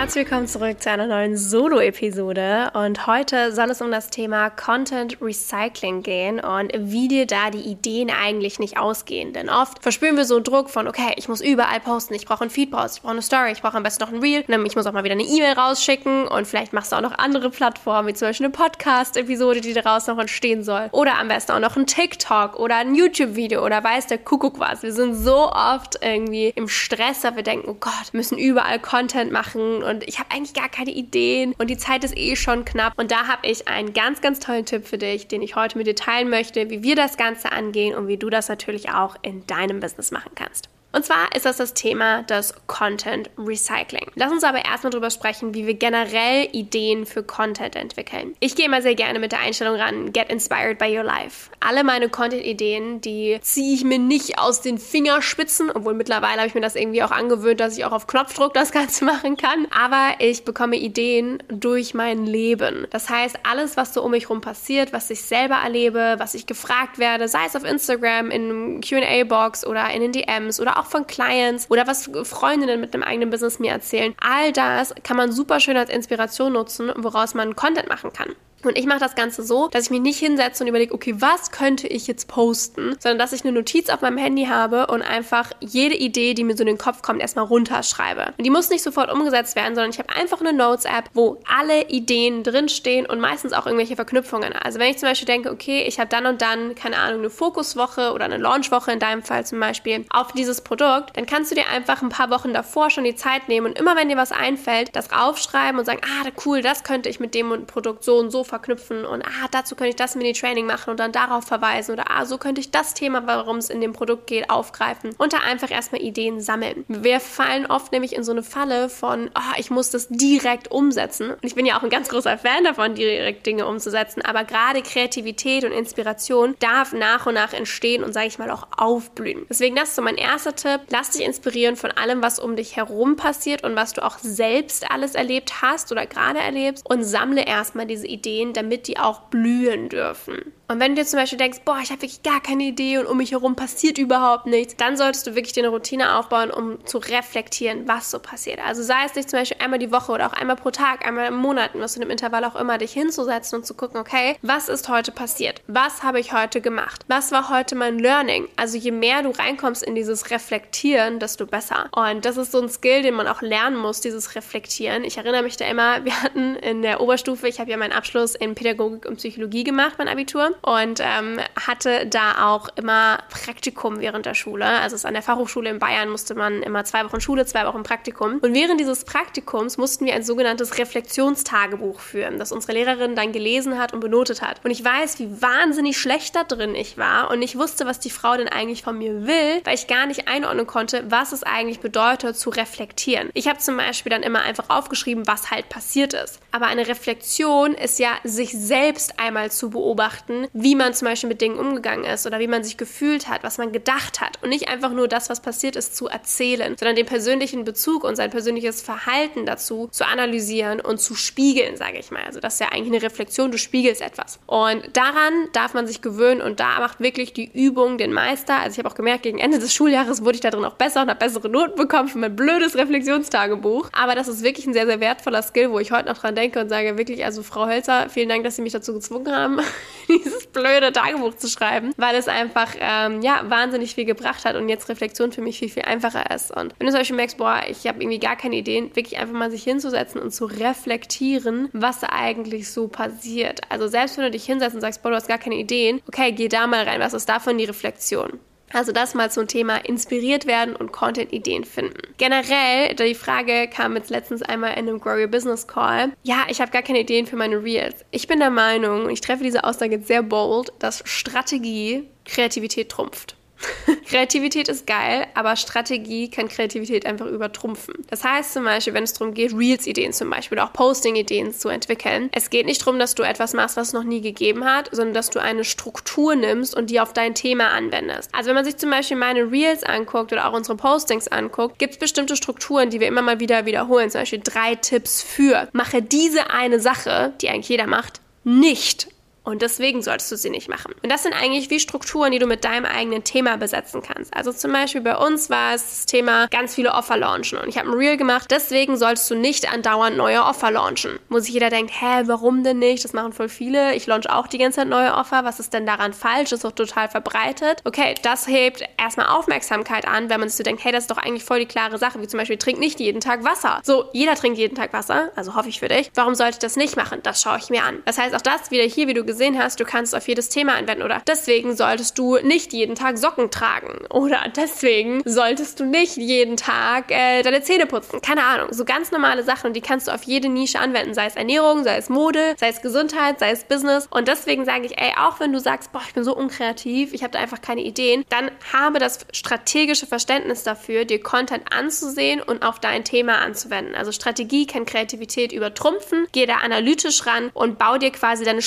Herzlich willkommen zurück zu einer neuen Solo-Episode. Und heute soll es um das Thema Content Recycling gehen und wie dir da die Ideen eigentlich nicht ausgehen. Denn oft verspüren wir so einen Druck von, okay, ich muss überall posten, ich brauche einen Feed ich brauche eine Story, ich brauche am besten noch ein Reel, ich muss auch mal wieder eine E-Mail rausschicken und vielleicht machst du auch noch andere Plattformen, wie zum Beispiel eine Podcast-Episode, die daraus noch entstehen soll. Oder am besten auch noch ein TikTok oder ein YouTube-Video oder weiß der Kuckuck was. Wir sind so oft irgendwie im Stress, dass wir denken, oh Gott, müssen überall Content machen und ich habe eigentlich gar keine Ideen und die Zeit ist eh schon knapp. Und da habe ich einen ganz, ganz tollen Tipp für dich, den ich heute mit dir teilen möchte, wie wir das Ganze angehen und wie du das natürlich auch in deinem Business machen kannst. Und zwar ist das das Thema des Content Recycling. Lass uns aber erstmal darüber sprechen, wie wir generell Ideen für Content entwickeln. Ich gehe immer sehr gerne mit der Einstellung ran, get inspired by your life. Alle meine Content-Ideen, die ziehe ich mir nicht aus den Fingerspitzen, obwohl mittlerweile habe ich mir das irgendwie auch angewöhnt, dass ich auch auf Knopfdruck das Ganze machen kann. Aber ich bekomme Ideen durch mein Leben. Das heißt, alles, was so um mich herum passiert, was ich selber erlebe, was ich gefragt werde, sei es auf Instagram, in QA-Box oder in den DMs oder auch von Clients oder was Freundinnen mit einem eigenen Business mir erzählen. All das kann man super schön als Inspiration nutzen, woraus man Content machen kann. Und ich mache das Ganze so, dass ich mich nicht hinsetze und überlege, okay, was könnte ich jetzt posten, sondern dass ich eine Notiz auf meinem Handy habe und einfach jede Idee, die mir so in den Kopf kommt, erstmal runterschreibe. Und die muss nicht sofort umgesetzt werden, sondern ich habe einfach eine Notes-App, wo alle Ideen drinstehen und meistens auch irgendwelche Verknüpfungen. Also wenn ich zum Beispiel denke, okay, ich habe dann und dann, keine Ahnung, eine Fokuswoche oder eine Launchwoche in deinem Fall zum Beispiel auf dieses Produkt, dann kannst du dir einfach ein paar Wochen davor schon die Zeit nehmen und immer wenn dir was einfällt, das aufschreiben und sagen, ah, cool, das könnte ich mit dem Produkt so und so verknüpfen und ah, dazu könnte ich das Mini-Training machen und dann darauf verweisen oder ah, so könnte ich das Thema, warum es in dem Produkt geht, aufgreifen und da einfach erstmal Ideen sammeln. Wir fallen oft nämlich in so eine Falle von, oh, ich muss das direkt umsetzen. Und ich bin ja auch ein ganz großer Fan davon, direkt Dinge umzusetzen, aber gerade Kreativität und Inspiration darf nach und nach entstehen und, sage ich mal, auch aufblühen. Deswegen, das ist so mein erster Tipp. Lass dich inspirieren von allem, was um dich herum passiert und was du auch selbst alles erlebt hast oder gerade erlebst und sammle erstmal diese Ideen Ideen, damit die auch blühen dürfen. Und wenn du dir zum Beispiel denkst, boah, ich habe wirklich gar keine Idee und um mich herum passiert überhaupt nichts, dann solltest du wirklich dir eine Routine aufbauen, um zu reflektieren, was so passiert. Also sei es nicht zum Beispiel einmal die Woche oder auch einmal pro Tag, einmal im Monat, was in dem Intervall auch immer, dich hinzusetzen und zu gucken, okay, was ist heute passiert? Was habe ich heute gemacht? Was war heute mein Learning? Also je mehr du reinkommst in dieses Reflektieren, desto besser. Und das ist so ein Skill, den man auch lernen muss, dieses Reflektieren. Ich erinnere mich da immer, wir hatten in der Oberstufe, ich habe ja meinen Abschluss in Pädagogik und Psychologie gemacht, mein Abitur und ähm, hatte da auch immer Praktikum während der Schule. Also an der Fachhochschule in Bayern musste man immer zwei Wochen Schule, zwei Wochen Praktikum. Und während dieses Praktikums mussten wir ein sogenanntes Reflexionstagebuch führen, das unsere Lehrerin dann gelesen hat und benotet hat. Und ich weiß, wie wahnsinnig schlecht da drin ich war und ich wusste, was die Frau denn eigentlich von mir will, weil ich gar nicht einordnen konnte, was es eigentlich bedeutet, zu reflektieren. Ich habe zum Beispiel dann immer einfach aufgeschrieben, was halt passiert ist. Aber eine Reflexion ist ja, sich selbst einmal zu beobachten, wie man zum Beispiel mit Dingen umgegangen ist oder wie man sich gefühlt hat, was man gedacht hat und nicht einfach nur das, was passiert ist, zu erzählen, sondern den persönlichen Bezug und sein persönliches Verhalten dazu zu analysieren und zu spiegeln, sage ich mal. Also das ist ja eigentlich eine Reflexion, du spiegelst etwas. Und daran darf man sich gewöhnen und da macht wirklich die Übung den Meister. Also ich habe auch gemerkt, gegen Ende des Schuljahres wurde ich da drin auch besser und habe bessere Noten bekommen für mein blödes Reflexionstagebuch. Aber das ist wirklich ein sehr, sehr wertvoller Skill, wo ich heute noch dran denke und sage wirklich, also Frau Hölzer, vielen Dank, dass Sie mich dazu gezwungen haben, dieses blöde Tagebuch zu schreiben, weil es einfach ähm, ja wahnsinnig viel gebracht hat und jetzt Reflexion für mich viel, viel einfacher ist. Und wenn du zum Beispiel merkst, boah, ich habe irgendwie gar keine Ideen, wirklich einfach mal sich hinzusetzen und zu reflektieren, was eigentlich so passiert. Also selbst wenn du dich hinsetzt und sagst, boah, du hast gar keine Ideen, okay, geh da mal rein, was ist davon die Reflexion? Also das mal zum Thema inspiriert werden und Content-Ideen finden. Generell, die Frage kam jetzt letztens einmal in einem Grow Your Business Call. Ja, ich habe gar keine Ideen für meine Reels. Ich bin der Meinung, ich treffe diese Aussage sehr bold, dass Strategie Kreativität trumpft. Kreativität ist geil, aber Strategie kann Kreativität einfach übertrumpfen. Das heißt zum Beispiel, wenn es darum geht, Reels-Ideen zum Beispiel oder auch Posting-Ideen zu entwickeln, es geht nicht darum, dass du etwas machst, was es noch nie gegeben hat, sondern dass du eine Struktur nimmst und die auf dein Thema anwendest. Also wenn man sich zum Beispiel meine Reels anguckt oder auch unsere Postings anguckt, gibt es bestimmte Strukturen, die wir immer mal wieder wiederholen. Zum Beispiel drei Tipps für. Mache diese eine Sache, die eigentlich jeder macht, nicht und deswegen solltest du sie nicht machen. Und das sind eigentlich wie Strukturen, die du mit deinem eigenen Thema besetzen kannst. Also zum Beispiel bei uns war es das Thema ganz viele Offer launchen. Und ich habe ein Reel gemacht, deswegen solltest du nicht andauernd neue Offer launchen. Wo sich jeder denkt, hä, warum denn nicht? Das machen voll viele. Ich launch auch die ganze Zeit neue Offer. Was ist denn daran falsch? Ist doch total verbreitet. Okay, das hebt erstmal Aufmerksamkeit an, wenn man sich so denkt, hey, das ist doch eigentlich voll die klare Sache. Wie zum Beispiel, trink nicht jeden Tag Wasser. So, jeder trinkt jeden Tag Wasser. Also hoffe ich für dich. Warum sollte ich das nicht machen? Das schaue ich mir an. Das heißt, auch das wieder hier, wie du gesehen hast, du kannst auf jedes Thema anwenden oder deswegen solltest du nicht jeden Tag Socken tragen oder deswegen solltest du nicht jeden Tag äh, deine Zähne putzen. Keine Ahnung, so ganz normale Sachen und die kannst du auf jede Nische anwenden, sei es Ernährung, sei es Mode, sei es Gesundheit, sei es Business und deswegen sage ich, ey, auch wenn du sagst, boah, ich bin so unkreativ, ich habe da einfach keine Ideen, dann habe das strategische Verständnis dafür, dir Content anzusehen und auf dein Thema anzuwenden. Also Strategie kann Kreativität übertrumpfen, geh da analytisch ran und bau dir quasi deine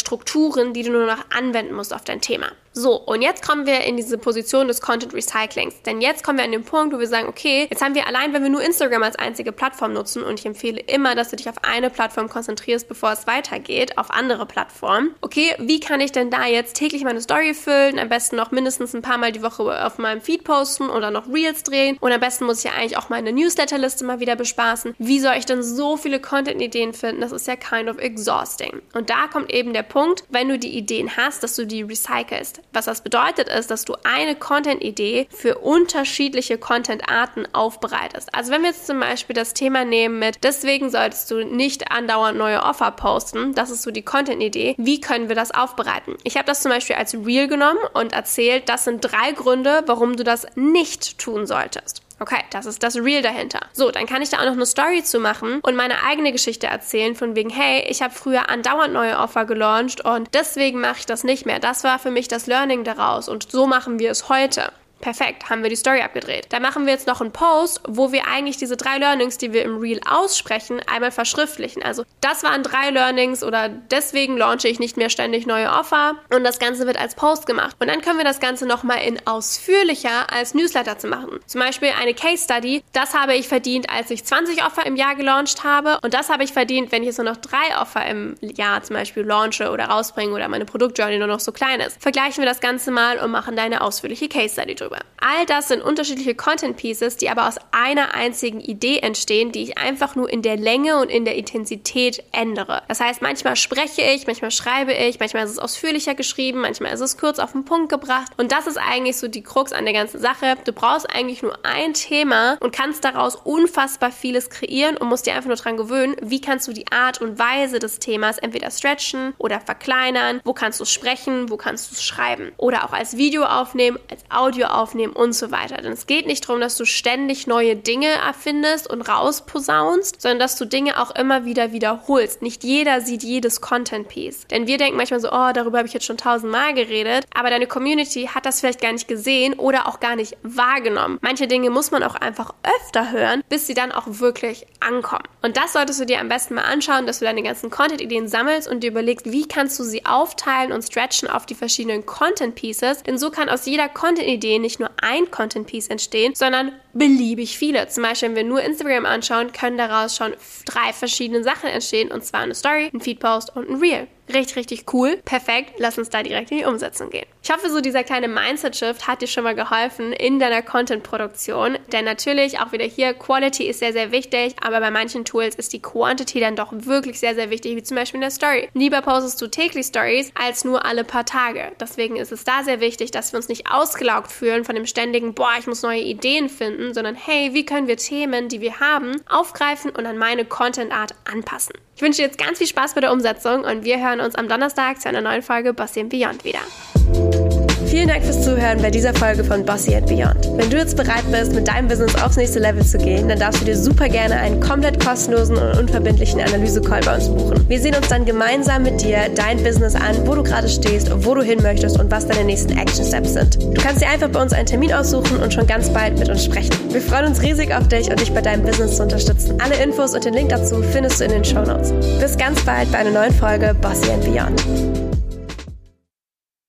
Strukturen, die du nur noch anwenden musst auf dein Thema. So, und jetzt kommen wir in diese Position des Content Recyclings. Denn jetzt kommen wir an den Punkt, wo wir sagen, okay, jetzt haben wir allein, wenn wir nur Instagram als einzige Plattform nutzen, und ich empfehle immer, dass du dich auf eine Plattform konzentrierst, bevor es weitergeht, auf andere Plattformen. Okay, wie kann ich denn da jetzt täglich meine Story füllen? Am besten noch mindestens ein paar Mal die Woche auf meinem Feed posten oder noch Reels drehen. Und am besten muss ich ja eigentlich auch meine Newsletterliste mal wieder bespaßen. Wie soll ich denn so viele Content-Ideen finden? Das ist ja kind of exhausting. Und da kommt eben der Punkt, wenn du die Ideen hast, dass du die recycelst. Was das bedeutet ist, dass du eine Content-Idee für unterschiedliche Content-Arten aufbereitest. Also wenn wir jetzt zum Beispiel das Thema nehmen mit, deswegen solltest du nicht andauernd neue Offer posten, das ist so die Content-Idee, wie können wir das aufbereiten? Ich habe das zum Beispiel als Reel genommen und erzählt, das sind drei Gründe, warum du das nicht tun solltest. Okay, das ist das Real dahinter. So, dann kann ich da auch noch eine Story zu machen und meine eigene Geschichte erzählen, von wegen, hey, ich habe früher andauernd neue Offer gelauncht und deswegen mache ich das nicht mehr. Das war für mich das Learning daraus und so machen wir es heute. Perfekt, haben wir die Story abgedreht. Da machen wir jetzt noch einen Post, wo wir eigentlich diese drei Learnings, die wir im Reel aussprechen, einmal verschriftlichen. Also das waren drei Learnings oder deswegen launche ich nicht mehr ständig neue Offer und das Ganze wird als Post gemacht. Und dann können wir das Ganze nochmal in ausführlicher als Newsletter zu machen. Zum Beispiel eine Case Study, das habe ich verdient, als ich 20 Offer im Jahr gelauncht habe und das habe ich verdient, wenn ich jetzt nur noch drei Offer im Jahr zum Beispiel launche oder rausbringe oder meine Produktjourney nur noch so klein ist. Vergleichen wir das Ganze mal und machen da eine ausführliche Case Study drüber darüber. All das sind unterschiedliche Content Pieces, die aber aus einer einzigen Idee entstehen, die ich einfach nur in der Länge und in der Intensität ändere. Das heißt, manchmal spreche ich, manchmal schreibe ich, manchmal ist es ausführlicher geschrieben, manchmal ist es kurz auf den Punkt gebracht. Und das ist eigentlich so die Krux an der ganzen Sache. Du brauchst eigentlich nur ein Thema und kannst daraus unfassbar vieles kreieren und musst dir einfach nur dran gewöhnen, wie kannst du die Art und Weise des Themas entweder stretchen oder verkleinern, wo kannst du es sprechen, wo kannst du es schreiben oder auch als Video aufnehmen, als Audio aufnehmen aufnehmen und so weiter. Denn es geht nicht darum, dass du ständig neue Dinge erfindest und rausposaunst, sondern dass du Dinge auch immer wieder wiederholst. Nicht jeder sieht jedes Content-Piece. Denn wir denken manchmal so, oh, darüber habe ich jetzt schon tausendmal geredet, aber deine Community hat das vielleicht gar nicht gesehen oder auch gar nicht wahrgenommen. Manche Dinge muss man auch einfach öfter hören, bis sie dann auch wirklich ankommen. Und das solltest du dir am besten mal anschauen, dass du deine ganzen Content-Ideen sammelst und dir überlegst, wie kannst du sie aufteilen und stretchen auf die verschiedenen Content-Pieces. Denn so kann aus jeder Content-Idee nicht nur ein Content Piece entstehen, sondern beliebig viele. Zum Beispiel, wenn wir nur Instagram anschauen, können daraus schon drei verschiedene Sachen entstehen und zwar eine Story, ein Feed-Post und ein Reel. Richtig, richtig cool. Perfekt. Lass uns da direkt in die Umsetzung gehen. Ich hoffe, so dieser kleine Mindset-Shift hat dir schon mal geholfen in deiner Content-Produktion. Denn natürlich, auch wieder hier, Quality ist sehr, sehr wichtig, aber bei manchen Tools ist die Quantity dann doch wirklich sehr, sehr wichtig, wie zum Beispiel in der Story. Lieber postest du täglich Stories als nur alle paar Tage. Deswegen ist es da sehr wichtig, dass wir uns nicht ausgelaugt fühlen von dem ständigen, boah, ich muss neue Ideen finden, sondern hey, wie können wir Themen, die wir haben, aufgreifen und an meine Content-Art anpassen. Ich wünsche dir jetzt ganz viel Spaß bei der Umsetzung und wir hören uns am Donnerstag zu einer neuen Folge Bossy Beyond wieder. Vielen Dank fürs Zuhören bei dieser Folge von Bossy and Beyond. Wenn du jetzt bereit bist, mit deinem Business aufs nächste Level zu gehen, dann darfst du dir super gerne einen komplett kostenlosen und unverbindlichen Analyse-Call bei uns buchen. Wir sehen uns dann gemeinsam mit dir dein Business an, wo du gerade stehst, wo du hin möchtest und was deine nächsten Action Steps sind. Du kannst dir einfach bei uns einen Termin aussuchen und schon ganz bald mit uns sprechen. Wir freuen uns riesig auf dich und dich bei deinem Business zu unterstützen. Alle Infos und den Link dazu findest du in den Show Notes. Bis ganz bald bei einer neuen Folge Bossy and Beyond.